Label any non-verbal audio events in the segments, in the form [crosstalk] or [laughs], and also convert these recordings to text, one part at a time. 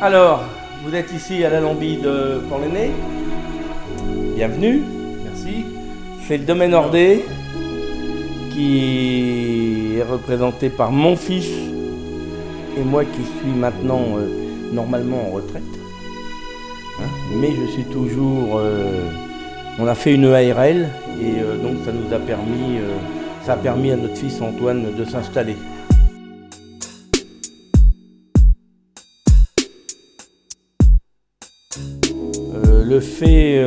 Alors, vous êtes ici à la Lambie de Port-l'Aîné. Bienvenue, merci. C'est le domaine Ordé qui est représenté par mon fils et moi qui suis maintenant euh, normalement en retraite. Mais je suis toujours. euh, on a fait une ARL et euh, donc ça nous a permis, euh, ça a permis à notre fils Antoine de s'installer. Le fait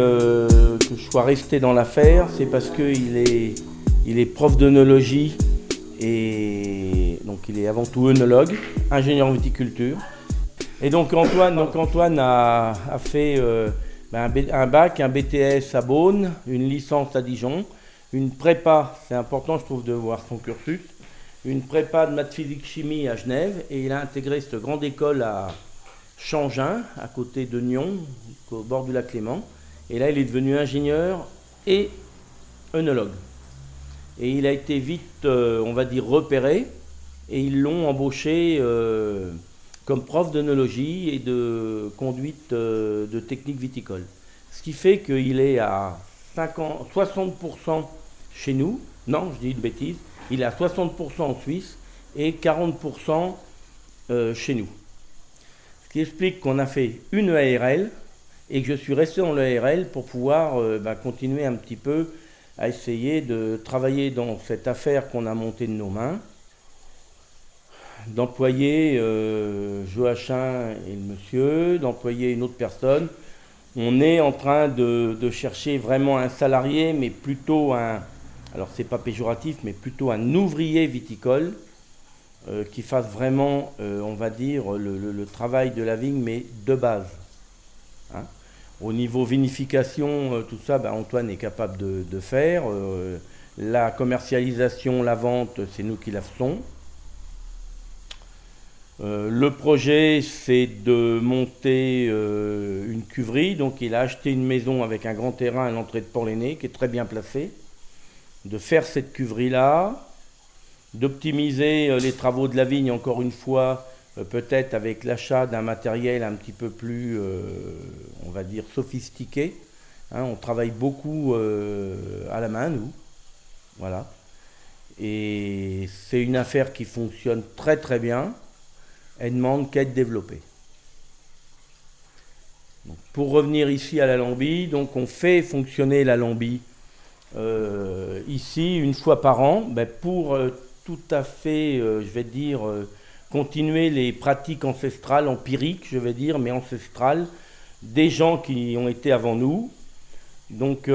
que je sois resté dans l'affaire, c'est parce qu'il est, il est prof d'œnologie et donc il est avant tout œnologue, ingénieur en viticulture. Et donc Antoine, donc Antoine a, fait euh, un, bac, un BTS à Beaune, une licence à Dijon, une prépa, c'est important je trouve de voir son cursus, une prépa de maths physique chimie à Genève et il a intégré cette grande école à Changin, à côté de Nyon, au bord du lac Léman. Et là, il est devenu ingénieur et œnologue. Et il a été vite, euh, on va dire, repéré, et ils l'ont embauché euh, comme prof d'œnologie et de conduite euh, de technique viticole. Ce qui fait qu'il est à 50 60% chez nous, non, je dis une bêtise, il est à 60% en Suisse et 40% euh, chez nous. Ce qui explique qu'on a fait une ARL et que je suis resté dans l'ARL pour pouvoir euh, bah, continuer un petit peu à essayer de travailler dans cette affaire qu'on a montée de nos mains, d'employer euh, Joachim et le monsieur, d'employer une autre personne. On est en train de, chercher vraiment un salarié, mais plutôt un, alors c'est pas péjoratif, mais plutôt un ouvrier viticole euh, qui fasse vraiment, euh, on va dire, le, travail de la vigne, mais de base. Hein. Au niveau vinification, tout ça, ben, Antoine est capable de, de faire. La commercialisation, la vente, c'est nous qui la faisons. Euh, le projet, c'est de monter euh, une cuverie. Donc, il a acheté une maison avec un grand terrain à l'entrée de Port-l'Aîné, qui est très bien placé. De faire cette cuverie-là, d'optimiser euh, les travaux de la vigne, encore une fois, peut-être avec l'achat d'un matériel un petit peu plus, on va dire, sophistiqué. Hein, on travaille beaucoup à la main, nous. Voilà. Et c'est une affaire qui fonctionne très très bien. Elle demande qu'à être développée. Pour revenir ici à la Lambie, donc on fait fonctionner la Lambie euh, ici une fois par an ben, pour euh, tout à fait, euh, je vais dire, continuer les pratiques ancestrales, empiriques, je vais dire, mais ancestrales, des gens qui ont été avant nous. Donc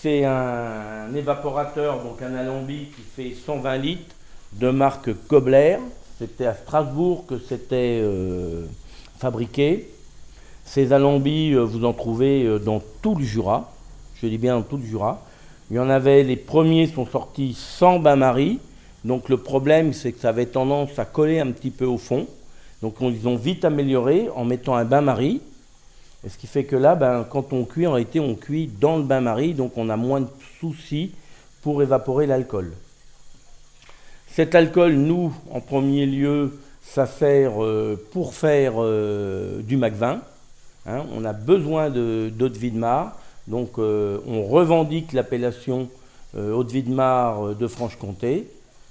c'est un, un évaporateur, donc un alambic qui fait 120 litres de marque Kobler. C'était à Strasbourg que c'était euh, fabriqué. Ces alambics, euh, vous en trouvez euh, dans tout le Jura. Je dis bien dans tout le Jura. Il y en avait, les premiers sont sortis sans bain-marie. Donc le problème, c'est que ça avait tendance à coller un petit peu au fond. Donc on, ils ont vite amélioré en mettant un bain-marie. Et ce qui fait que là, ben, quand on cuit, en réalité, on cuit dans le bain-marie, donc on a moins de soucis pour évaporer l'alcool. Cet alcool, nous, en premier lieu, ça sert euh, pour faire euh, du MAC20. Hein, on a besoin de- d'eau de Vidmar, donc euh, on revendique l'appellation eau de Vidmar de Franche-Comté.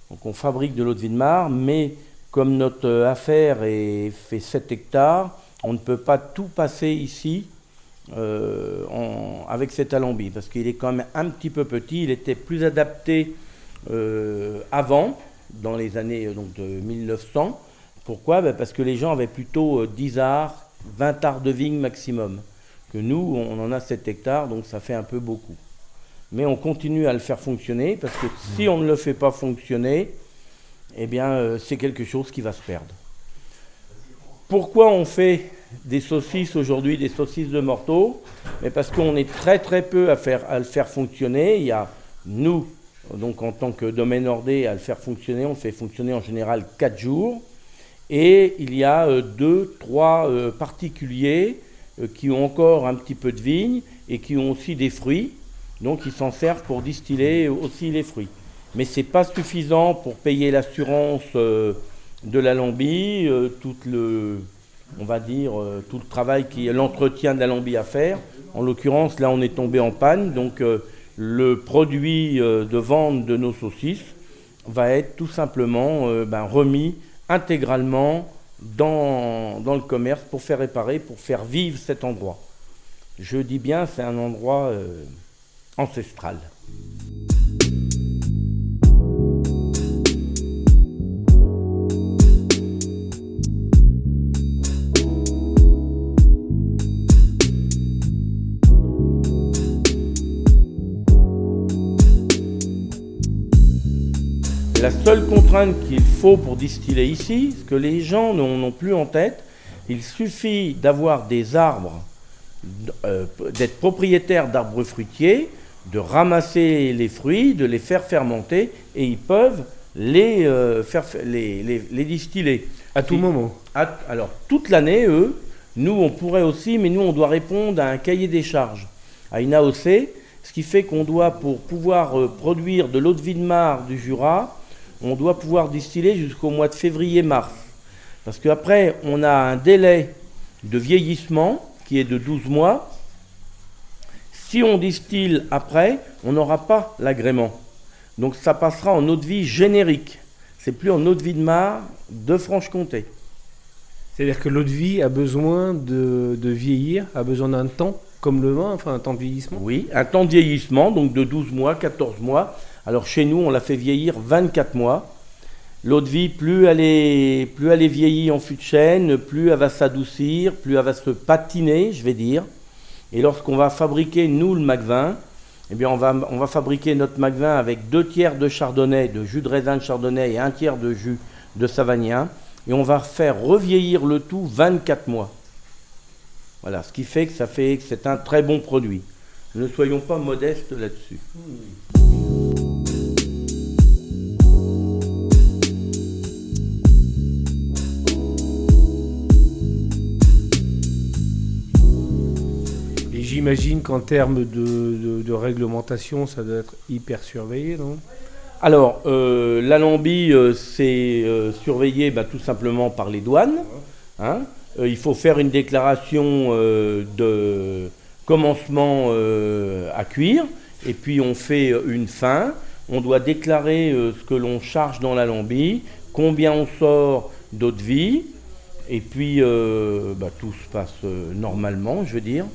Donc on fabrique de l'eau de Vidmar, mais comme notre affaire est, fait 7 hectares, on ne peut pas tout passer ici avec cet alambic, parce qu'il est quand même un petit peu petit, il était plus adapté avant, dans les années euh, donc, de 1900. Pourquoi? Ben, Parce que les gens avaient plutôt euh, 10 arts, 20 arts de vigne maximum. Que nous, on en a 7 hectares, donc ça fait un peu beaucoup. Mais on continue à le faire fonctionner, parce que si on ne le fait pas fonctionner, eh bien, euh, c'est quelque chose qui va se perdre. Pourquoi on fait des saucisses aujourd'hui, des saucisses de morteau? Mais parce qu'on est très très peu à, faire, à le faire fonctionner. Il y a nous, donc en tant que domaine ordé, à le faire fonctionner. On fait fonctionner en général 4 jours. Et il y a euh, deux, trois euh, particuliers euh, qui ont encore un petit peu de vigne et qui ont aussi des fruits. Donc ils s'en servent pour distiller aussi les fruits. Mais ce n'est pas suffisant pour payer l'assurance euh, de l'alambi, tout le, on va dire, tout le travail qui est l'entretien de l'alambi à faire. En l'occurrence, là, on est tombé en panne, donc le produit de vente de nos saucisses va être tout simplement ben, remis intégralement dans, le commerce pour faire réparer, pour faire vivre cet endroit. Je dis bien, c'est un endroit euh, ancestral. La seule contrainte qu'il faut pour distiller ici, ce que les gens n'ont plus en tête, il suffit d'avoir des arbres, euh, d'être propriétaire d'arbres fruitiers, de ramasser les fruits, de les faire fermenter, et ils peuvent les, euh, faire, les, distiller. À tout moment Alors, toute l'année, eux, nous, on pourrait aussi, mais nous, on doit répondre à un cahier des charges, à une AOC, ce qui fait qu'on doit, pour pouvoir euh, produire de l'eau de vie de mare du Jura, on doit pouvoir distiller jusqu'au mois de février-mars. Parce qu'après, on a un délai de vieillissement qui est de 12 mois. Si on distille après, on n'aura pas l'agrément. Donc ça passera en eau de vie générique. C'est plus en eau de vie de mare de Franche-Comté. C'est-à-dire que l'eau de vie a besoin de, de vieillir, a besoin d'un temps comme le vin, enfin un temps de vieillissement Oui, un temps de vieillissement, donc de 12 mois, 14 mois. Alors chez nous, on l'a fait vieillir 24 mois. L'eau de vie, plus elle est, plus elle est vieillie en fût de chêne, plus elle va s'adoucir, plus elle va se patiner, je vais dire. Et lorsqu'on va fabriquer, nous, le Macvin, eh bien, on va, on va fabriquer notre Macvin avec deux tiers de chardonnay, de jus de raisin de chardonnay et un tiers de jus de savagnin. Et on va faire revieillir le tout 24 mois. Voilà, ce qui fait que ça fait que c'est un très bon produit. Ne soyons pas modestes là-dessus. J'imagine qu'en termes de, réglementation, ça doit être hyper surveillé, non? Alors, euh, l'alambi, euh, c'est euh, surveillé bah, tout simplement par les douanes. Hein. il faut faire une déclaration de commencement à cuire, et puis on fait une fin. On doit déclarer ce que l'on charge dans l'alambi, combien on sort d'eau de vie, et puis bah, tout se passe normalement, je veux dire.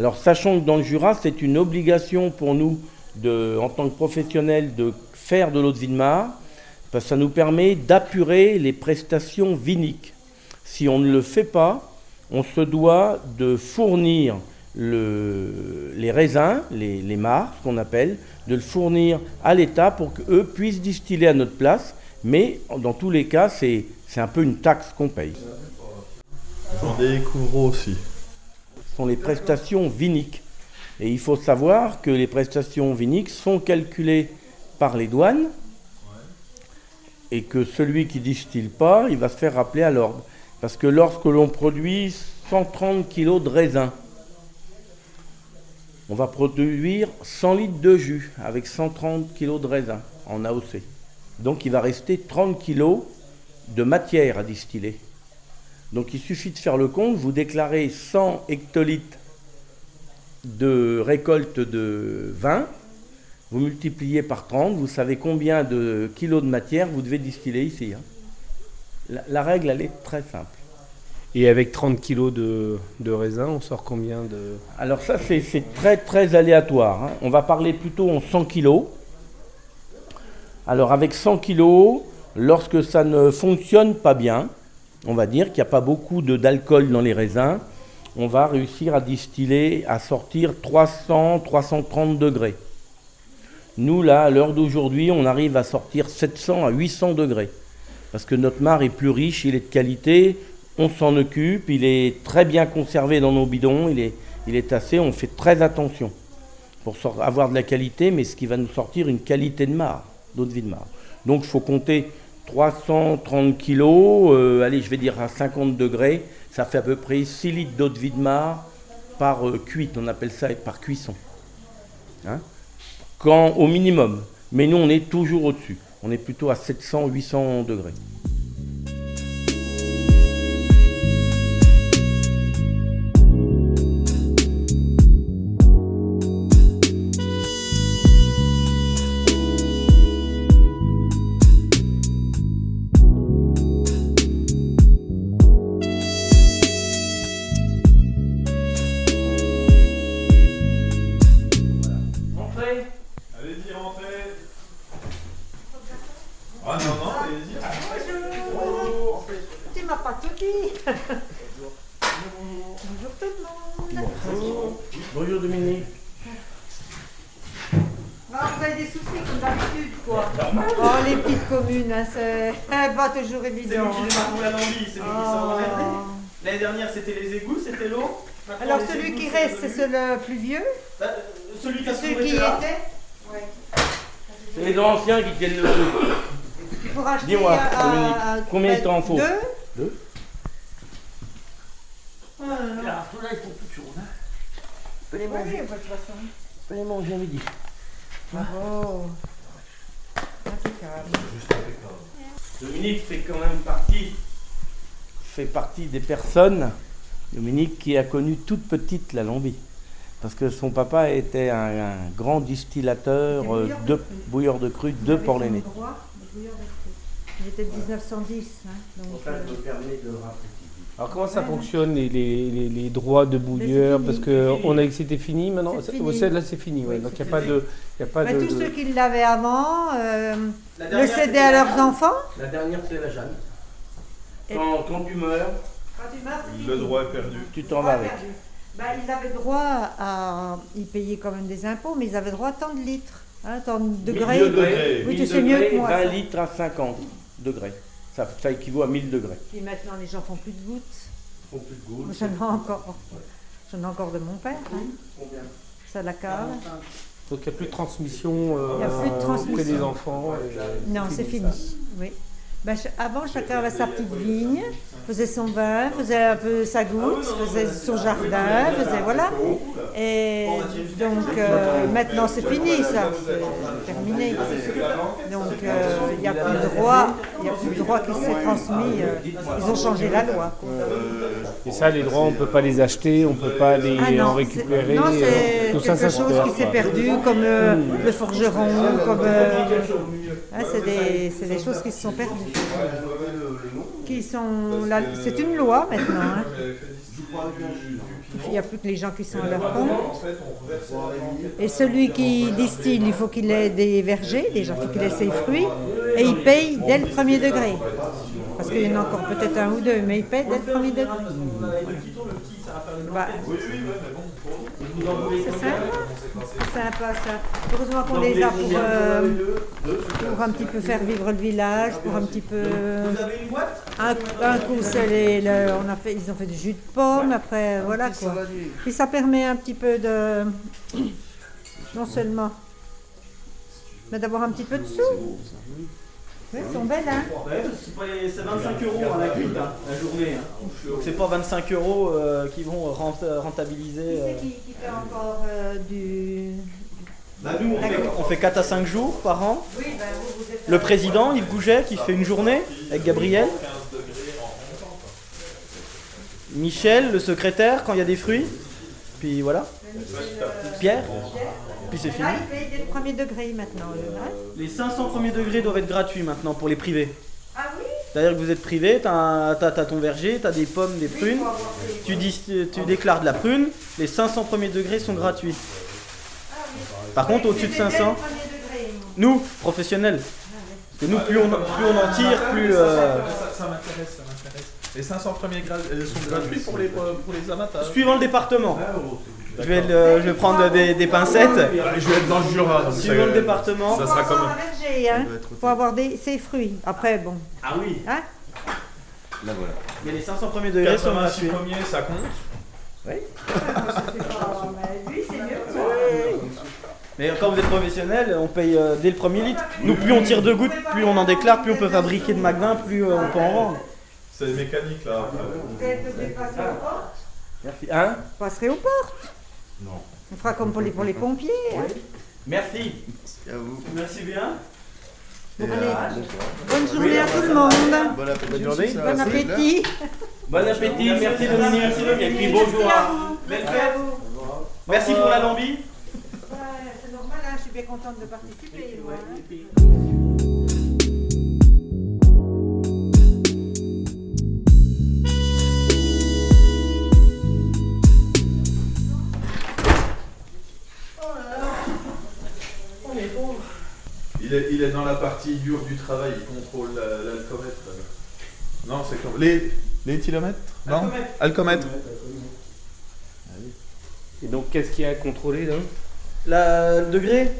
Alors sachant que dans le Jura, c'est une obligation pour nous, en tant que professionnels, de faire de l'eau de mare, parce que ça nous permet d'apurer les prestations viniques. Si on ne le fait pas, on se doit de fournir les raisins, les, les ce qu'on appelle, de le fournir à l'État pour qu'eux puissent distiller à notre place. Mais dans tous les cas, c'est un peu une taxe qu'on paye. J'en découvre aussi les prestations viniques. Et il faut savoir que les prestations viniques sont calculées par les douanes et que celui qui distille pas, il va se faire rappeler à l'ordre. Parce que lorsque l'on produit 130 kg de raisin, on va produire 100 litres de jus avec 130 kg de raisin en AOC. Donc il va rester 30 kg de matière à distiller. Donc il suffit de faire le compte, vous déclarez 100 hectolitres de récolte de vin, vous multipliez par 30, vous savez combien de kilos de matière vous devez distiller ici. Hein. La, règle, elle est très simple. Et avec 30 kilos de, raisin, on sort combien de... Alors ça, c'est très très aléatoire. Hein. On va parler plutôt en 100 kilos. Alors avec 100 kilos, lorsque ça ne fonctionne pas bien, on va dire qu'il n'y a pas beaucoup d'alcool dans les raisins, on va réussir à distiller, à sortir 300, 330 degrés. Nous, là, à l'heure d'aujourd'hui, on arrive à sortir 700 à 800 degrés. Parce que notre mar est plus riche, il est de qualité, on s'en occupe, il est très bien conservé dans nos bidons, il est, il est assez, on fait très attention pour avoir de la qualité, mais ce qui va nous sortir une qualité de mar, d'eau de vie de mar. Donc il faut compter 330 kilos, euh, allez, je vais dire à 50 degrés, ça fait à peu près 6 litres d'eau de vie de mar par euh, cuite, on appelle ça par cuisson. Hein Quand au minimum. Mais nous, on est toujours au-dessus. On est plutôt à 700-800 degrés. L'année dernière, c'était les égouts, c'était l'eau. Alors celui égouts, qui reste, c'est celui plus vieux, Bah, Celui qui celui qui là. était. Ouais. C'est les anciens qui tiennent le coup. Il faut racheter Dis-moi, combien de temps il faut Deux. Deux Ouais, Là, il faut plus de choses. Hein. Peux les ouais, manger. de toute façon. Je peux les manger à midi. Bravo. Impeccable. Dominique fait quand même partie, fait partie des personnes, Dominique qui a connu toute petite la Lombie. Parce que son papa était un, un grand distillateur euh, bouilleur de de bouilleur de cru de cru. Il était de 1910. Hein, donc, euh, Alors comment ça fonctionne les, les, les, les droits de bouilleur Parce que on a dit que c'était fini maintenant. Là c'est fini. ouais. Oui, Donc il n'y a pas de, il y a pas bah, de, tous ceux qui l'avaient avant euh, La le cédaient à leurs enfants. La dernière, c'est la Jeanne. Quand, quand tu meurs, Quand tu meurs, Le droit est perdu. tu t'en vas avec. Bah, ils avaient droit à. Ils payaient quand même des impôts, mais ils avaient droit à tant de litres, hein, tant de degrés. Mille degrés. Oui, tu 1000 sais mieux que degrés, moi, 20 ça. litres à 50 degrés. Ça, ça équivaut à 1000 degrés. Puis maintenant, les gens font plus de gouttes. Faut plus de. Moi, J'en ai encore. J'en ai encore de mon père. hein. Combien? Ça la cave. Donc il n'y a plus de transmission. euh, Il y a plus de auprès transmission. des enfants. et- Non, c'est fini. Oui. Ch- avant, chacun avait sa petite vigne, faisait son vin, faisait un peu sa goutte, faisait son jardin, faisait voilà. Et donc euh, maintenant c'est fini ça, c'est terminé. Donc euh, il n'y a plus de droit, il a plus de droit qui s'est transmis. euh, ils ont changé la loi. Et ça, les droits, on ne peut pas les acheter, on ne peut pas les Ah non, en récupérer. non, c'est ça, quelque ça chose qui s'est perdu, comme le forgeron, comme. Euh, hein, c'est des, c'est des choses qui se sont perdues. Qui sont là, c'est une loi [laughs] maintenant. hein. Il n'y a plus que les gens qui sont à leur compte. Et celui qui distille, il faut qu'il ait des vergers, déjà, il faut qu'il ait ses fruits, et il paye dès le premier degré. Parce qu'il y en a encore peut-être un ou deux, mais il paye dès le premier degré. Bah, c'est sympa. C'est sympa ça. Heureusement qu'on les a pour, euh, pour un petit peu faire vivre le village, pour un petit peu. Vous avez une boîte Un, un coup, c'est les- le- on a fait, ils ont fait du jus de pomme, après, voilà quoi. Puis ça permet un petit peu de. Non seulement. Mais d'avoir un petit peu de sous. Oui, elles sont belles, hein Ouais, c'est pas- c'est 25 euros à la cuite, hein, la journée. hein. Donc c'est pas 25 euros euh, qui vont rent- rentabiliser. Qui euh. c'est qui, qui fait encore euh, du. Bah, nous, on fait, on fait 4 à 5 jours par an. Oui, ben vous, vous êtes. Le président, Yves Gouget, qui fait une journée avec Gabriel. Michel, le secrétaire, quand il y a des fruits. Puis voilà. Pierre. Puis c'est fini. Là, il paye dès le premier degré maintenant. Les 500 premiers degrés doivent être gratuits maintenant pour les privés. ah oui? C'est-à-dire que vous êtes privé, t'as t'as ton verger, t'as des pommes, des prunes. Tu, dis, tu déclares de la prune, les 500 premiers degrés sont gratuits. Ah oui. Par contre, au-dessus de c'est dès le 500, premier degré, moi. nous, professionnels, parce que nous, plus on, plus on en tire, plus... euh, Ça, m'intéresse, ça m'intéresse. Les 500 premiers gra- euh, sont gratuits pour les, pour les amateurs. suivant le département. Je vais, le- je vais prendre des, des pincettes. Je vais être dans le Jura, donc Suivant le département. Ça sera avoir comme. un verger, hein. Avoir des, ses fruits. Après, bon. Ah oui. Hein Mais les 500 premiers degrés sont 86 gratuits. premiers, ça compte. Moi. Mais quand vous êtes professionnel, on paye euh, dès le premier litre. Nous, plus on tire de gouttes, plus on en déclare, plus on peut fabriquer de magnum, plus euh, on peut en vendre. C'est mécanique là. Vous êtes Merci. Hein? Vous passerez aux portes. Non. On fera comme pour les, pour les pompiers. hein. Merci. À vous. Merci bien. Et, Allez. euh, Bonne journée à tout le monde. Bon appétit. Bonne journée. Bon appétit. Bon appétit, merci Dominique. Et puis bonjour à. Belle À fête. vous. Merci pour la lambie. Ouais, c'est normal, hein, je suis bien contente de participer. moi, hein. Il est, il est dans la partie dure du travail, il contrôle la- l'alcomètre. Non, c'est comme. Les, les kilomètres Non? Alcomètre. Et donc, qu'est-ce qu'il y a à contrôler là? La, le degré?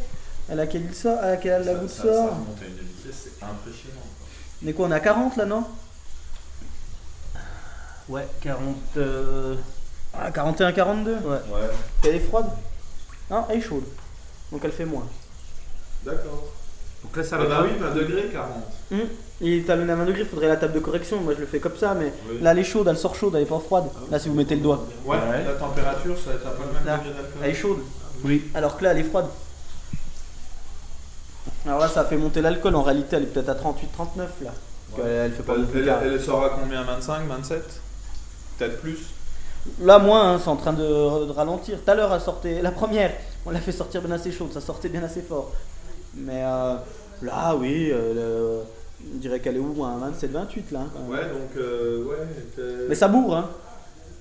À laquelle il sort, à laquelle la goutte ça- sort? Ça remonte à une vitesse, c'est impressionnant. On est quoi On est à 40 là, non? Ouais, 40. euh, Ah, 41, 42. Ouais. Ouais, Elle est froide? Non, elle est chaude. Donc elle fait moins. d'accord. Donc là, ça Ah va. bah oui, 20 degrés, 40. Hum. Il talonne à 20 degrés, il faudrait la table de correction. Moi je le fais comme ça, mais Oui. là elle est chaude, elle sort chaude, elle est pas froide. Là si vous mettez le doigt, Ouais, la température, ça t'as pas le même Là. degré d'alcool. elle est chaude. Oui. Alors que là elle est froide. Alors là ça fait monter l'alcool, en réalité elle est peut-être à 38, 39 là. Elle fait pas Elle, beaucoup elle, d'écart. elle sort à combien? 25, 27 Peut-être plus Là moins, hein, c'est en train de, de ralentir. Tout à l'heure elle sortait, la première, on l'a fait sortir bien assez chaude, ça sortait bien assez fort. Mais euh, là oui, euh, le- on dirait qu'elle est où à 27, 28 là. hein, même. Ouais, donc, euh, ouais. t'es- Mais ça bourre hein.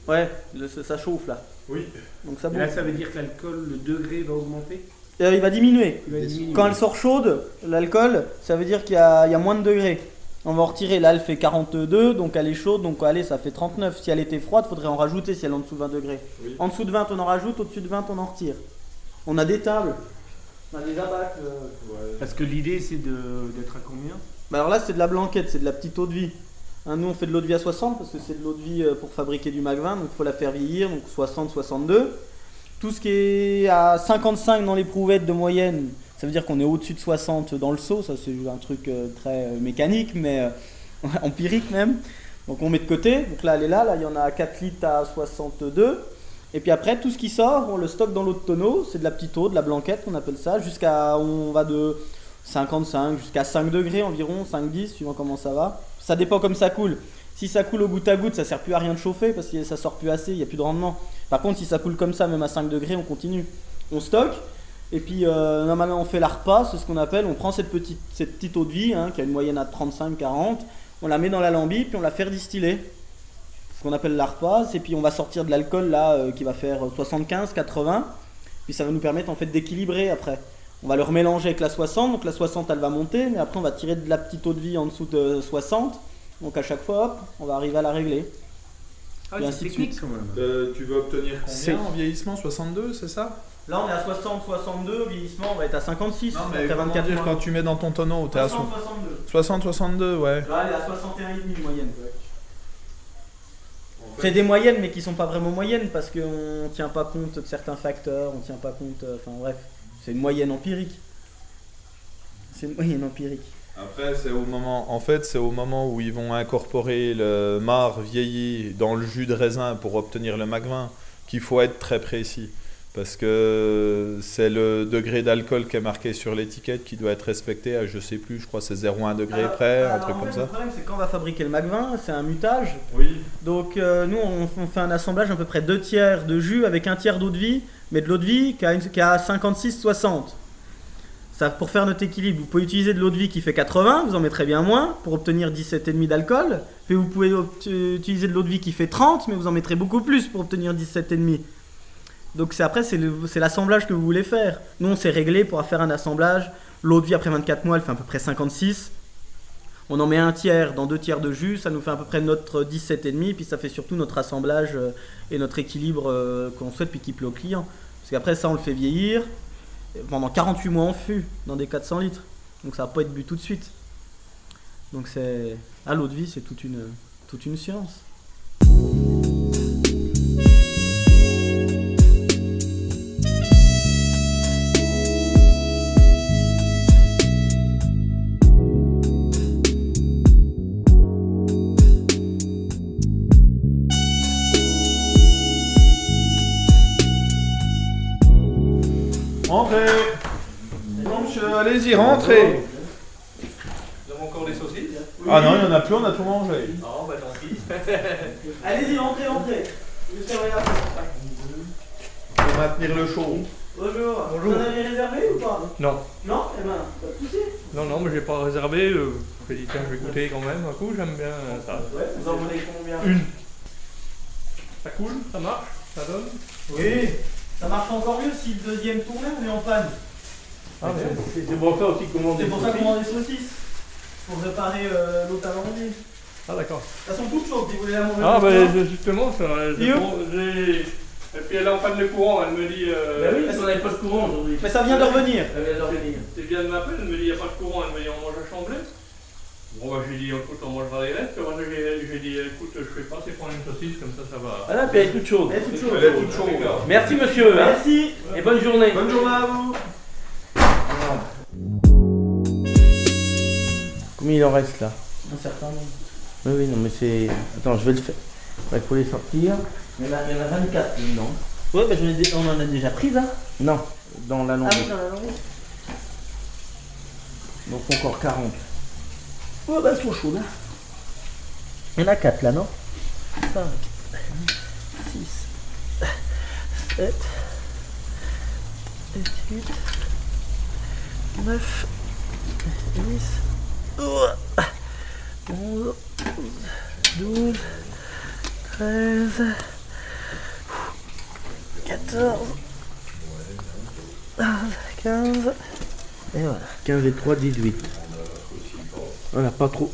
Ouais, le- ça chauffe là. Oui. Donc ça Et bourre. là, ça veut dire que l'alcool, le degré va augmenter? Euh, il va diminuer. Il va diminuer. Quand elle sort chaude, l'alcool, ça veut dire qu'il y, a il y a moins de degrés. On va en retirer. Là, elle fait 42, donc elle est chaude, donc allez, ça fait 39. Si elle était froide, faudrait en rajouter si elle est en dessous de 20 degrés. Oui. En dessous de 20, on en rajoute, au-dessus de 20, on en retire. On a des tables. On a des abacs. euh. Ouais. Parce que l'idée, c'est de- d'être à combien? Bah alors là, c'est de la blanquette, c'est de la petite eau de vie. Hein, nous, on fait de l'eau de vie à 60 parce que c'est de l'eau de vie euh, pour fabriquer du Mac 20, donc il faut la faire vieillir, donc 60-62. Tout ce qui est à 55 dans l'éprouvettes de moyenne, ça veut dire qu'on est au-dessus de 60 dans le seau, ça c'est un truc euh, très mécanique, mais [laughs] empirique même. Donc on met de côté, donc là elle est là, là il y en a 4 litres à 62. Et puis après, tout ce qui sort, on le stocke dans l'eau de tonneau, c'est de la petite eau, de la blanquette, on appelle ça, jusqu'à, on va de 55 jusqu'à 5 degrés environ, 5-10, suivant comment ça va. Ça dépend comme ça coule. Si ça coule au goutte à goutte, ça sert plus à rien de chauffer parce que ça sort plus assez, il n'y a plus de rendement. Par contre, si ça coule comme ça, même à 5 degrés, on continue. On stocke. Et puis, euh, normalement, on fait la repas, c'est ce qu'on appelle. On prend cette petite, cette petite eau de vie, hein, qui a une moyenne à 35-40, on la met dans la lambie, puis on la fait distiller. Ce qu'on appelle la repasse. Et puis, on va sortir de l'alcool là, euh, qui va faire 75-80. Puis, ça va nous permettre en fait d'équilibrer après. On va le remélanger avec la 60, donc la 60 elle va monter, mais après on va tirer de la petite eau de vie en dessous de 60. Donc à chaque fois, hop, on va arriver à la régler. Ah, Et c'est ainsi de technique suite. quand même. Euh, tu veux obtenir C'est- combien en vieillissement? 62, c'est ça? Là on est à 60, 62, vieillissement on va être à 56 Non, mais après comment 24 dire, quand tu mets dans ton tonneau, t'es à 60, so- 62. 60, 62, ouais. Là elle est à 61,5 moyenne. C'est des moyennes mais qui sont pas vraiment moyennes parce qu'on tient pas compte de certains facteurs, on tient pas compte, euh, enfin bref, c'est une moyenne empirique. C'est une moyenne empirique. Après, c'est au moment, en fait, c'est au moment où ils vont incorporer le marc vieilli dans le jus de raisin pour obtenir le 20 qu'il faut être très précis. Parce que c'est le degré d'alcool qui est marqué sur l'étiquette qui doit être respecté à, je sais plus, je crois que c'est 0,1 degré Alors- près, un truc en comme fait, ça. Le problème c'est quand on va fabriquer le Mac 20, c'est un mutage. Oui. Donc euh, nous on, on fait un assemblage à peu près 2 tiers de jus avec un tiers d'eau de vie, mais de l'eau de vie qui a, qui a 56-60. Ça, pour faire notre équilibre, vous pouvez utiliser de l'eau de vie qui fait 80, vous en mettrez bien moins pour obtenir 17,5 d'alcool. Puis vous pouvez utiliser de l'eau de vie qui fait 30, mais vous en mettrez beaucoup plus pour obtenir 17,5. Donc après c'est l'assemblage que vous voulez faire. Nous on s'est réglé pour faire un assemblage. L'eau de vie après 24 mois elle fait à peu près 56. On en met un tiers dans deux tiers de jus, ça nous fait à peu près notre 17,5, puis ça fait surtout notre assemblage euh, et notre équilibre euh, qu'on souhaite, puis qui plaît au client. Parce qu'après ça, on le fait vieillir pendant 48 mois en fût, dans des 400 litres. Donc ça va pas être bu tout de suite. Donc c'est. À l'eau de vie, c'est toute une science. Allez-y, rentrez Nous avons encore des saucisses Ah non, il n'y en a plus, on a tout mangé. Non, bah tant pis. [laughs] Allez-y, rentrez, rentrez. Pour maintenir le chaud. Bonjour. Bonjour. Vous en avez réservé ou pas Non, Non Eh ben, pas de soucis. non, non, mais j'ai pas réservé. euh, J'ai dit, tiens, je vais goûter quand même un coup, j'aime bien euh, ça. Ouais, vous en voulez combien Une. Ça coule, ça marche, ça donne. Oui. Ça marche encore mieux si le deuxième tournait, on est en panne. Ah. C'est pour ça aussi qu'on demande C'est pour ça saucisses. vend des saucisses. Pour réparer euh, l'autre alambic. Ah, d'accord. Elles sont toutes chaudes si vous voulez la manger. Ah, bah justement, ça, j'ai. Et puis elle est en panne de courant, elle me dit. euh, Bah oui, parce qu'on n'avait pas de courant aujourd'hui. Mais ça vient de revenir. Ça vient de revenir. C'est bien de m'appeler, elle me dit, il n'y a pas de courant, elle me dit, on mange à Chamblay. Bon, bah, j'ai dit, écoute, on mangera les restes. Moi, j'ai dit, écoute, je fais pas, c'est prendre une saucisse, comme ça, ça va. Voilà, puis elle est toute chaude. Elle est toute chaude. Elle est toute chaude. Merci monsieur. hein. Merci. Et bonne journée. Bonne journée à vous Combien il en reste là Un certain nombre. Oui, oui, non, mais c'est. Attends, je vais le faire. Il faut les sortir. Il y en a, il y en a 24. Non. Ouais, bah, ai on en a déjà pris, hein. Non, dans la Ah longue. oui, dans la langue. Donc encore 40. Ouais, bah, elles sont chaudes. hein. Il y en a 4 là, non 5, 6, 7, 8, 9, 10, 11, 12, 13, 14, 15, et voilà. 15 et 3, 18. Voilà, pas trop.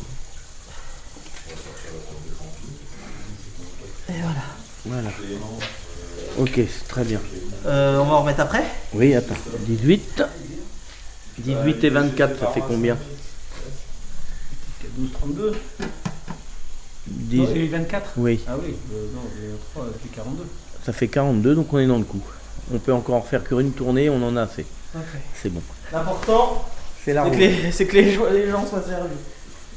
Et voilà. Voilà. Ok, c'est très bien. Euh, on va en remettre après? Oui, attends. 18. 18 et 24, ça fait combien? 12, 32. 10... 24 Oui, Ah oui, non, le 3, c'est 42. ça fait 42, donc on est dans le coup. On peut encore en faire qu'une tournée, on en a assez. C'est bon. L'important, C'est la c'est que, les, c'est que les, jo- les gens soient servis.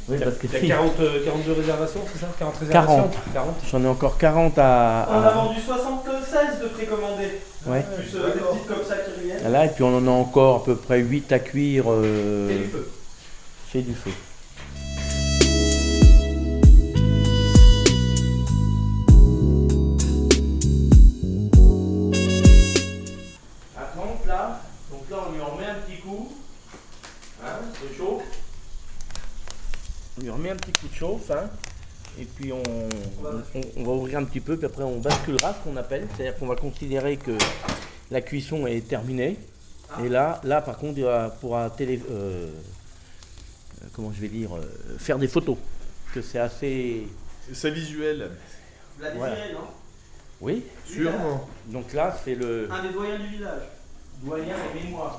Oui, parce que Il y a si, 40, euh, 42 réservations, c'est ça? 40 40. réservations 40. j'en ai encore 40 à... On a vendu 76 de précommandés. Ouais. Plus euh, des petites comme ça qui reviennent. Là, et puis on en a encore à peu près 8 à cuire. euh, Et du feu. Fait du feu. Remet un petit coup de chauffe. Hein, et puis on, on- on va ouvrir un petit peu, puis après on basculera ce qu'on appelle. C'est-à-dire qu'on va considérer que la cuisson est terminée. Et là, là par contre, il va- pourra télé, euh, euh, comment je vais dire, euh, faire des photos. Que c'est assez. C'est visuel. Vous la Voilà. désirez, non? Oui. Sûrement. Donc là, c'est le Un des doyens du village. doyen du village.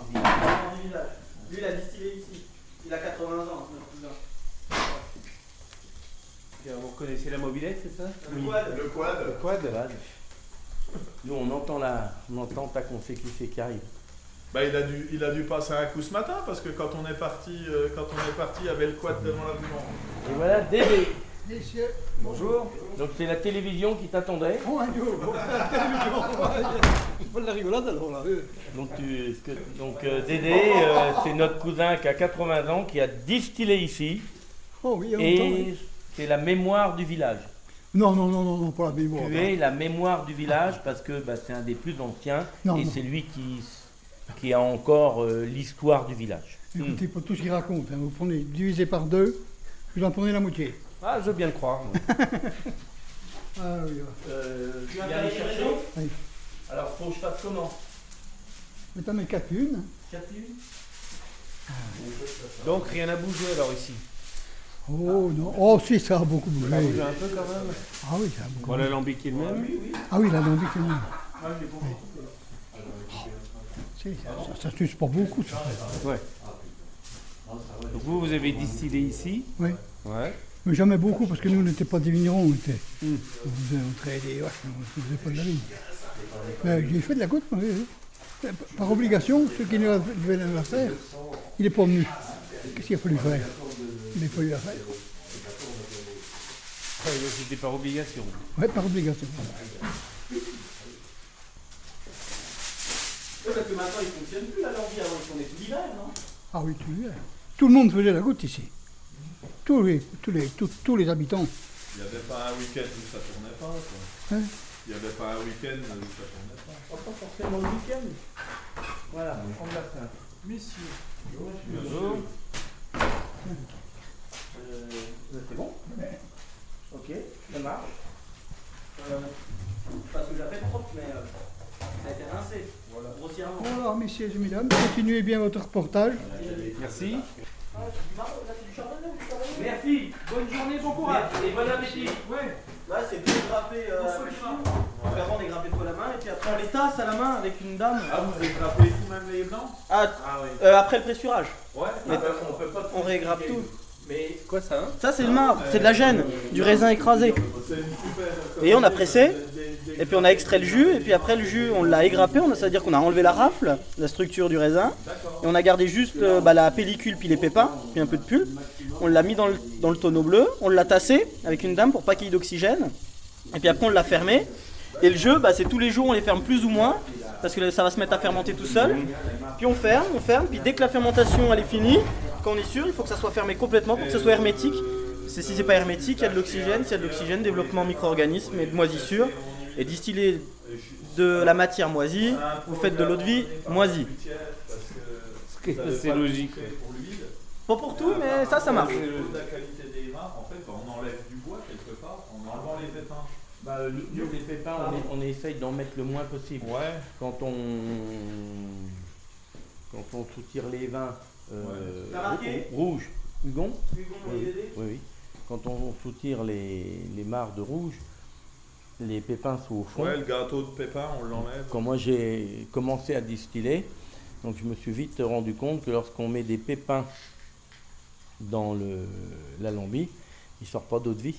Lui, il a distillé ici. Il a 80 ans, notre cousin. Vous connaissez la mobilette, c'est ça Le quad. Le quad. Quad Voilà. Nous, on entend la, on entend ta qu'on sait qui c'est qui arrive. Bah, il, a dû, il a dû passer un coup ce matin parce que quand on est parti, euh, quand on est parti, il y avait le quad devant la maison. Et voilà, Dédé. Messieurs, Bonjour. Donc c'est la télévision qui t'attendait. bonjour. Bon, [laughs] la télévision, C'est pas de la rigolade alors là. euh. Donc, tu- ce que- donc euh, Dédé, euh, c'est notre cousin qui a 80 ans, qui a distillé ici. Oh oui, Et oui. C'est la mémoire du village. Non, non, non, non, non, pas la mémoire. Tu es la mémoire du village parce que bah, c'est un des plus anciens Non, et non. c'est lui qui, qui a encore euh, l'histoire du village. Écoutez, pour tout ce qu'il raconte, hein, vous prenez divisé par deux, vous en prenez la moitié. Ah, je veux bien le croire. moi. [laughs] Ah oui, ouais. Euh, Tu vas les chercher Oui. Alors, faut que je fasse comment? Mais t'en mets quatre unes. Donc rien n'a bougé alors ici. Oh non, oh si, ça a beaucoup bougé. Ça a bougé un peu quand même. Ah oui, ça a beaucoup Bon, bougé. l'alambic est le même. Ah oui, la lambic est même. Si, ça, ça, ça s'use pas beaucoup, ça. Ouais. Donc vous, vous avez distillé ici. Oui. Ouais. Mais jamais beaucoup, parce que nous, on n'était pas des vignerons, on était. Hmm. On faisait, des vaches, on ne faisait pas de la vigne. Mais j'ai fait de la goutte, moi, oui, oui. Par obligation, ceux qui devaient la faire, il n'est pas venu. Qu'est-ce qu'il a fallu faire? Il a fallu la faire. Ouais, C'était par obligation. Oui, par obligation. parce que maintenant, il ne fonctionne plus la lambi avant, on est tout l'hiver, non? Ah oui, tout, le- tout le monde faisait la goutte ici. Tous les, tous les, tous, tous les habitants. Il n'y avait pas un week-end où ça tournait pas, quoi. Hein? Il n'y avait pas un week-end où ça tournait pas. Pas forcément le week-end. Voilà, on l'a fait. Messieurs. Bonjour. C'est bon [laughs] Ok. Ça marche. Euh, parce que j'avais propre, mais euh, ça a été rincé. Voilà. Grossièrement. Alors, messieurs et mesdames, continuez bien votre reportage. Merci. Ah, Merci. Bonne journée, bon courage. Et bon appétit. Ouais. Là, c'est tout grappé euh, à la. Avant, on est grappé tout à la main, et puis après, on les tasse à la main avec une dame. Ah, vous avez frappé vous-même les blancs Ah, Ah oui. euh, après le pressurage. Ouais. Mais on peut pas on régrappe tout. Mais quoi ça hein Ça, c'est le marbre, c'est de la gêne, du raisin écrasé. Et on a pressé, et puis on a extrait le jus, et puis après le jus, on l'a égrappé, c'est-à-dire qu'on a enlevé la rafle, la structure du raisin, et on a gardé juste euh, bah, la pellicule, puis les pépins, puis un peu de pulpe. On l'a mis dans le, dans le tonneau bleu, on l'a tassé avec une dame pour pas qu'il y ait d'oxygène, et puis après on l'a fermé. Et le jeu, bah, c'est tous les jours, on les ferme plus ou moins, parce que ça va se mettre à fermenter tout seul. Puis on ferme, on ferme, puis dès que la fermentation elle est finie, quand on est sûr, il faut que ça soit fermé complètement pour que ça soit hermétique. C'est si c'est pas hermétique, il y a de l'oxygène, s'il y a de l'oxygène, développement micro-organismes et de moisissure. Et distiller de la matière moisie, vous faites de l'eau de vie moisie. C'est logique. Pas pour tout, mais ça, ça marche. Au niveau de la qualité des marbres, en fait, bah, on enlève du bois quelque part en enlevant les pépins. Bah, nous, les pépins, on, est- on essaye d'en mettre le moins possible. Ouais. Quand on, quand on soutire les vins euh, rouges, Hugon oui, oui, oui. Quand on soutire les, les mares de rouge, les pépins sont au fond. Ouais, le gâteau de pépins, on l'enlève. Quand moi j'ai commencé à distiller, donc je me suis vite rendu compte que lorsqu'on met des pépins dans le l'alambi, il sort pas d'eau de vie.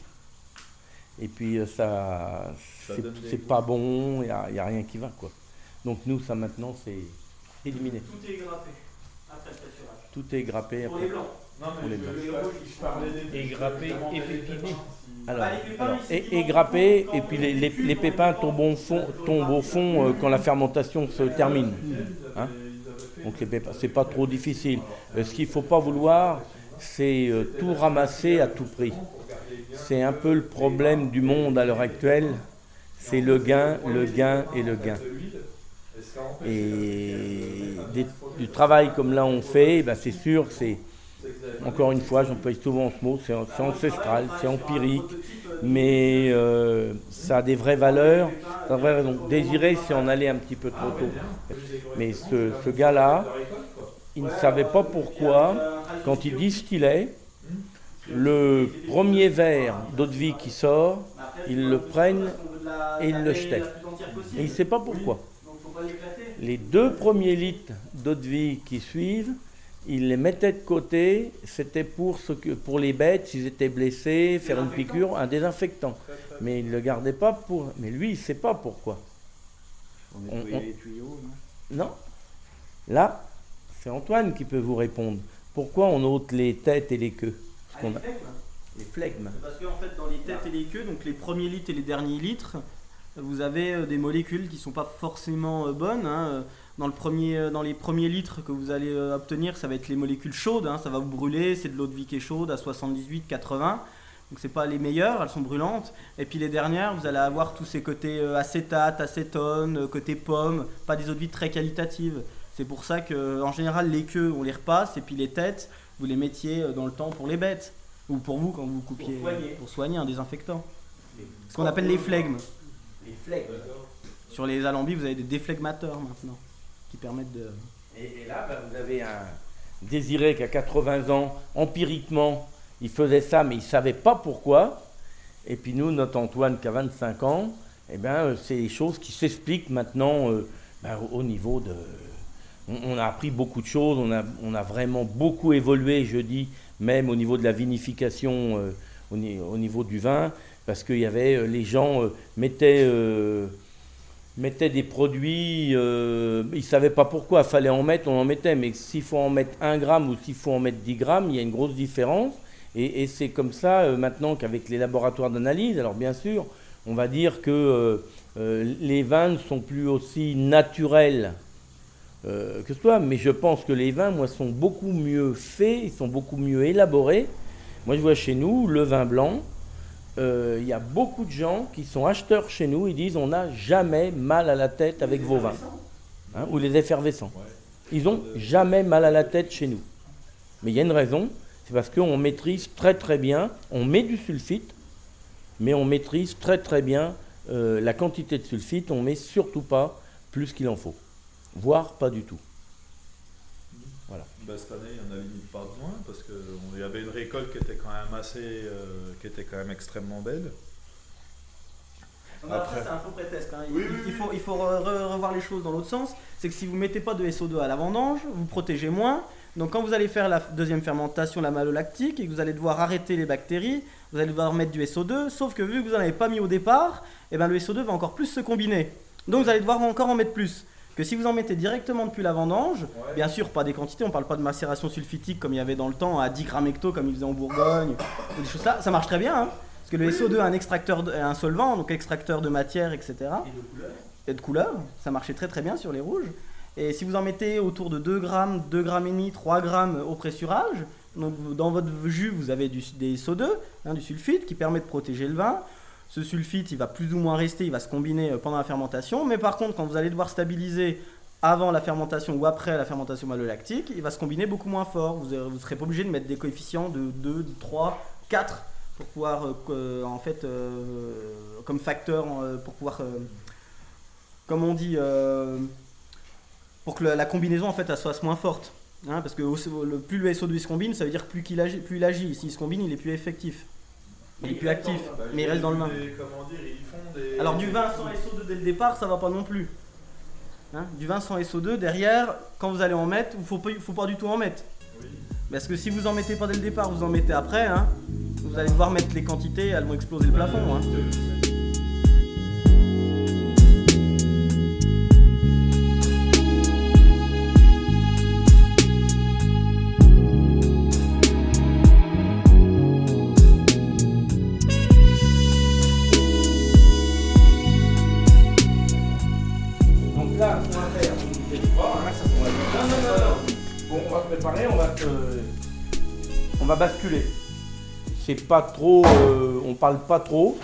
Et puis euh, ça, Ça c'est pas bon, il n'y a, y a rien qui va quoi. Donc nous ça maintenant c'est éliminé. Tout est grappé après le pressurage. Tout est grappé. Pour après. les blancs. Non, Pour les blancs. je, je parlais des Et grappé justement et pépiné. Alors, Bah, ici, et, grappé, et puis le les, pépins tombent au fond, tombent au fond euh, quand la fermentation se termine. Hein Donc les pépins, c'est pas trop difficile. Euh, ce qu'il faut pas vouloir, c'est euh, tout ramasser à tout prix. C'est un peu le problème du monde à l'heure actuelle. C'est le gain, le gain et le gain. Et du travail comme là on fait, ben c'est sûr, c'est encore une fois, j'emploie souvent ce mot, c'est c'est ancestral, c'est empirique, mais euh, ça a des vraies valeurs. Ça a des vraies raisons. Désirer, c'est en aller un petit peu trop tôt. Mais ce, ce gars-là, il ne savait pas pourquoi, quand il distillait, le premier verre d'eau de vie qui sort, ils le prennent et ils le jetaient. Et il ne sait pas pourquoi. Les deux premiers litres d'eau de vie qui suivent, il les mettait de côté, c'était pour, ce que, pour les bêtes, s'ils étaient blessés, faire une piqûre, un désinfectant. Mais il ne le gardait pas pour... Mais lui, il ne sait pas pourquoi. On- on- les tuyaux, non? Non. Là, c'est Antoine qui peut vous répondre. Pourquoi on ôte les têtes et les queues? Qu'on a- Les flegmes. Parce qu'en fait, dans les têtes et les queues, donc les premiers litres et les derniers litres, vous avez euh, des molécules qui sont pas forcément euh, bonnes. hein. Dans, le premier, euh, dans les premiers litres que vous allez obtenir, ça va être les molécules chaudes. hein. Ça va vous brûler. C'est de l'eau de vie qui est chaude à 78, 80. Donc c'est pas les meilleures, elles sont brûlantes. Et puis les dernières, vous allez avoir tous ces côtés acétate, acétone, côté pomme, pas des eaux de vie très qualitatives. C'est pour ça que en général les queues on les repasse et puis les têtes vous les mettiez euh, dans le temps pour les bêtes ou pour vous quand vous coupiez Pour soigner. pour soigner un désinfectant. Ce qu'on appelle les flegmes. Les flegmes. Sur les alambis, vous avez des déflegmateurs maintenant qui permettent de. Et, et là, ben, vous avez un Désiré qui a 80 ans, empiriquement, il faisait ça, mais il ne savait pas pourquoi. Et puis nous, notre Antoine qui a 25 ans, eh ben, euh, c'est des choses qui s'expliquent maintenant euh, ben, au niveau de... On, a appris beaucoup de choses, on a, vraiment beaucoup évolué, je dis, même au niveau de la vinification, euh, au, ni- au niveau du vin, parce qu'il y avait, euh, les gens euh, mettaient... des produits, ils ne savaient pas pourquoi, fallait en mettre, on en mettait, mais s'il faut en mettre 1 gramme ou s'il faut en mettre 10 grammes, il y a une grosse différence. Et, c'est comme ça maintenant qu'avec les laboratoires d'analyse, alors bien sûr, on va dire que les vins ne sont plus aussi naturels euh, que ce soit. Mais je pense que les vins, moi, sont beaucoup mieux faits, ils sont beaucoup mieux élaborés. Moi, je vois chez nous le vin blanc. euh, Il y a beaucoup de gens qui sont acheteurs chez nous. Ils disent on n'a jamais mal à la tête avec vos vins. Hein, ou les effervescents. Ils ont jamais mal à la tête chez nous. Mais il y a une raison, c'est parce qu'on maîtrise très très bien, on met du sulfite, mais on maîtrise très très bien euh, la quantité de sulfite, on met surtout pas plus qu'il en faut, voire pas du tout. Bah, cette année, il n'y en a limite pas besoin parce qu'il y avait une récolte qui était quand même assez, euh, qui était quand même extrêmement belle. Après, Après. c'est un faux prétexte. hein. Il, Oui, il- oui, il oui. faut, il faut re- re- revoir les choses dans l'autre sens. C'est que si vous mettez pas de SO2 à la vendange, vous protégez moins. Donc quand vous allez faire la deuxième fermentation, la malolactique, et que vous allez devoir arrêter les bactéries, vous allez devoir mettre du SO2. Sauf que vu que vous n'en avez pas mis au départ, eh ben, le SO2 va encore plus se combiner. Donc vous allez devoir encore en mettre plus. Que si vous en mettez directement depuis la vendange, bien sûr pas des quantités, on parle pas de macération sulfitique comme il y avait dans le temps à 10 grammes hecto comme ils faisaient en Bourgogne, ou des choses là, ça marche très bien. hein. parce que le SO2 est un extracteur, de- un solvant, donc extracteur de matière, etc. Et de couleur. Ça marchait très très bien sur les rouges. Et si vous en mettez autour de 2 grammes, 2 grammes et demi, 3 grammes au pressurage, donc dans votre jus vous avez du, des SO2, hein, du sulfite qui permet de protéger le vin. Ce sulfite il va plus ou moins rester, il va se combiner euh, pendant la fermentation. Mais par contre quand vous allez devoir stabiliser avant la fermentation ou après la fermentation malolactique, il va se combiner beaucoup moins fort. Vous ne serez pas obligé de mettre des coefficients de 2, de 3, 4 pour pouvoir, euh, que- en fait, euh, comme facteur, euh, pour pouvoir, euh, comme on dit, euh, pour que la, combinaison en fait soit moins forte. Hein, parce que plus le SO2 se combine, ça veut dire plus, qu'il agit, plus il agit. S'il se combine, il est plus effectif. Il est plus actif, mais il reste dans le vin. Comment dire, ils font des. Alors du vin sans SO2 dès le départ, ça va pas non plus. Hein, du vin sans SO2 derrière, quand vous allez en mettre, il faut pas, faut pas du tout en mettre. Parce que si vous en mettez pas dès le départ, vous en mettez après, hein, vous allez devoir mettre les quantités, elles vont exploser le plafond. hein. Basculer. C'est pas trop, euh, on parle pas trop,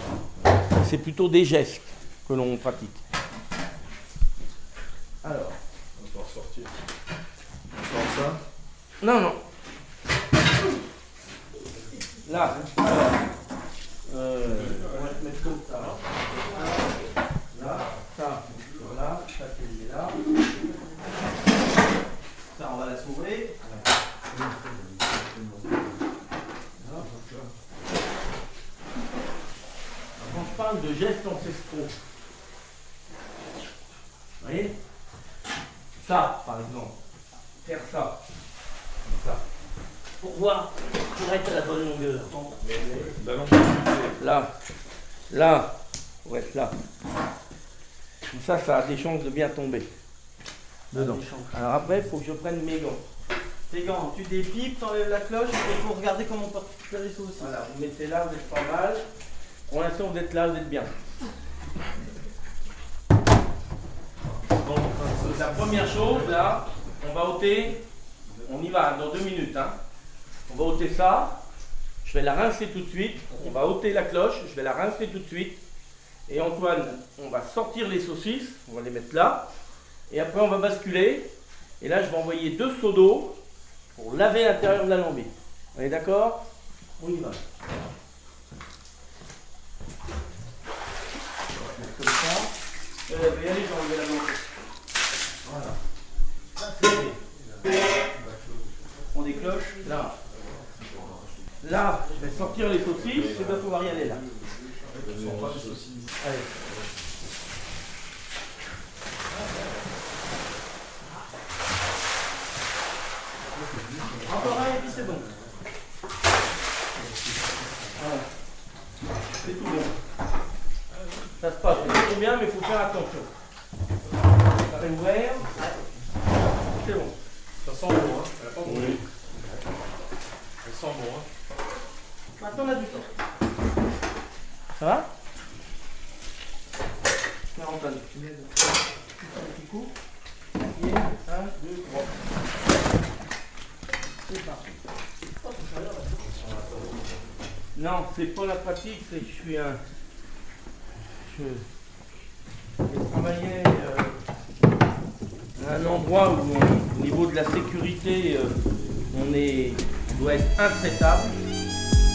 c'est plutôt des gestes que l'on pratique. Alors, On va ressortir. On sort ça. non, non. Là, euh, on va se mettre comme ça. Là, ça, là, ça c'est là. Ça, on va la s'ouvrir. Quand je parle de gestes ancestraux, vous voyez Ça, par exemple, faire ça, comme ça, pour voir, pour être à la bonne longueur. Là, là, être là. Comme ça, ça a des chances de bien tomber. Dedans. Alors après, il faut que je prenne mes gants. Tes gants, tu dépipes, t'enlèves la cloche, et il faut regarder comment on peut récupérer ça aussi. Voilà, vous mettez là, vous êtes pas mal. Pour l'instant, vous êtes là, vous êtes bien. Donc, la première chose, là, on va ôter, on y va dans deux minutes. Hein. On va ôter ça, je vais la rincer tout de suite. On va ôter la cloche, je vais la rincer tout de suite. Et Antoine, on va sortir les saucisses, on va les mettre là. Et après, on va basculer. Et là, je vais envoyer deux seaux d'eau pour laver l'intérieur de la lambie. On est d'accord? On y va. Comme ça. J'ai enlevé la main. Voilà. Là. On décloche. Là. Là, je vais sortir les saucisses. Je dois pouvoir y aller là. Allez. Encore un et puis c'est bon. Voilà. C'est tout bon. Ça se passe c'est bien, mais il faut faire attention. Ça va ouvert. C'est bon. Ça sent bon, hein. Elle a pas brûlé. Elle sent bon, hein. Maintenant on a du temps. Ça va? Antoine, tu mets le petit coup. Ça. deux, trois. Non, c'est pas la pratique, c'est que je suis un. Je travaillais euh, à un endroit où, on- au niveau de la sécurité, euh, on, est, doit être intraitable.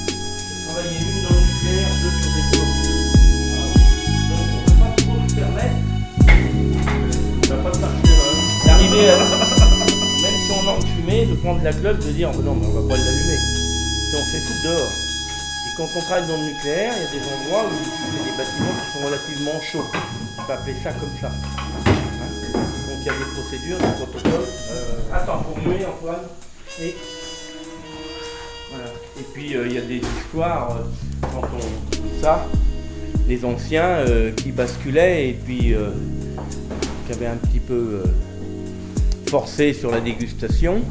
Je travaillais une dans le nucléaire, deux sur des corps. Donc on ne peut pas trop se permettre Ça va pas marcher, là. d'arriver à. Même si on en fumée, de prendre la clope, de dire oh, non, mais on va pas l'allumer. Si on fait tout dehors. Quand on travaille dans le nucléaire, il y a des endroits où c'est des bâtiments qui sont relativement chauds. On peut appeler ça comme ça. Hein Donc il y a des procédures, des protocoles. Euh, attends, pour muer, Antoine. Et. Voilà. Et puis euh, il y a des histoires, euh, quand on. Ça, des anciens qui basculaient et puis. qui avaient un petit peu. forcé sur la dégustation.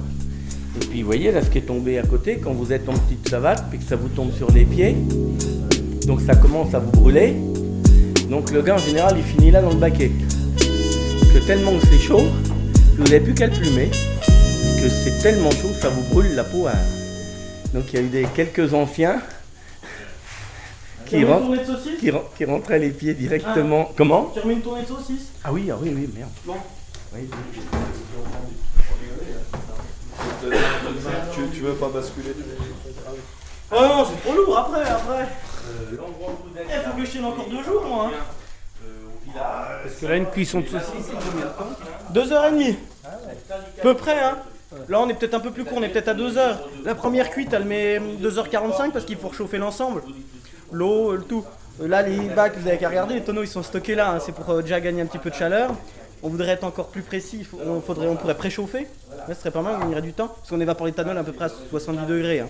Et puis vous voyez là ce qui est tombé à côté, quand vous êtes en petite savate, puis que ça vous tombe sur les pieds, donc ça commence à vous brûler. Donc le gars en général il finit là dans le baquet. Parce que tellement que c'est chaud, que vous n'avez plus qu'à le plumer. Parce que c'est tellement chaud que ça vous brûle la peau. à- Donc il y a eu des, quelques anciens qui, saucisse qui, ren- qui rentraient les pieds directement. Comment? Tu remets une tournée de saucisse? Ah oui, ah oui, oui, merde. Bon. Oui, Tu, tu veux pas basculer Oh non, c'est trop lourd après, après. Euh, l'endroit où vous êtes Eh, faut que je tienne encore deux jours, moi. hein. Parce que là, une cuisson de saucisse, c'est combien de temps Deux heures et demie. À peu près, hein. Là, on est peut-être un peu plus court, on est peut-être à 2 heures. La première cuite, elle met 2h45 parce qu'il faut réchauffer l'ensemble. L'eau, le tout. Euh, Là, les bacs, vous avez qu'à regarder, les tonneaux, ils sont stockés là. hein. C'est pour euh, déjà gagner un petit peu de chaleur. On voudrait être encore plus précis, on, faudrait, on pourrait préchauffer. Là, ce serait pas mal, on gagnerait du temps. Parce qu'on évapore l'éthanol à peu près à 70 degrés. Hein.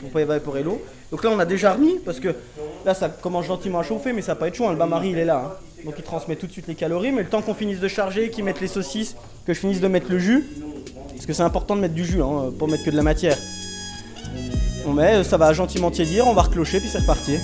Pour pas évaporer l'eau. Donc là, on a déjà remis parce que là, ça commence gentiment à chauffer, mais ça va pas être chaud. hein. Le bain-marie, il est là. hein. Donc il transmet tout de suite les calories. Mais le temps qu'on finisse de charger, qu'ils mettent les saucisses, que je finisse de mettre le jus, parce que c'est important de mettre du jus hein, pour mettre que de la matière. On met, ça va gentiment tiédir, on va reclocher, puis c'est reparti.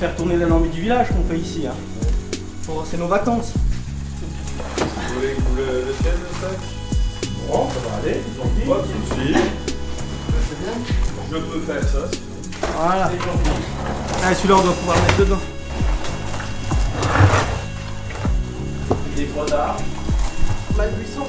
Faire tourner l'envie du village qu'on fait ici. Hein. Pour- C'est nos vacances. Vous voulez que vous le, le tienne, le sac? Bon, ça va aller, gentil. Pas de soucis. Je peux faire ça. si Voilà. Ah, celui-là on doit pouvoir le mettre dedans. Des fois d'art. Mal buisson.